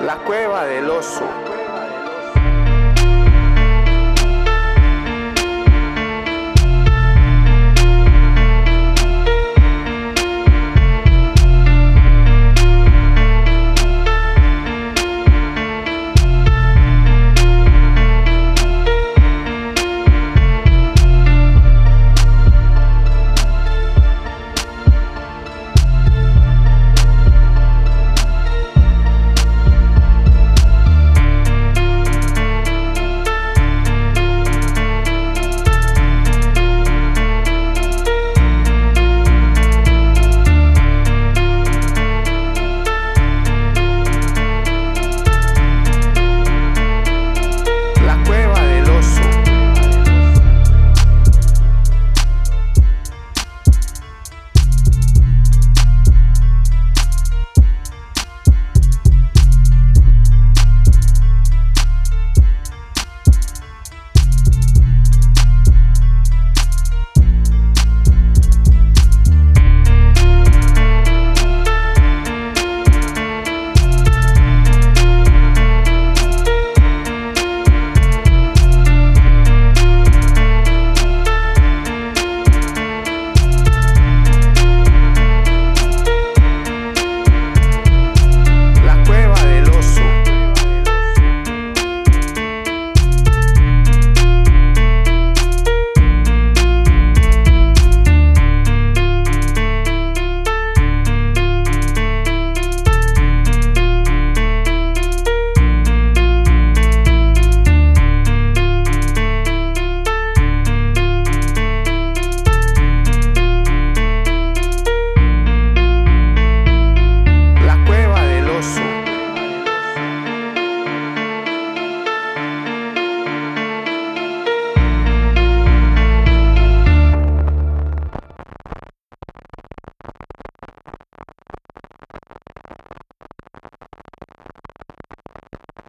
La cueva del oso.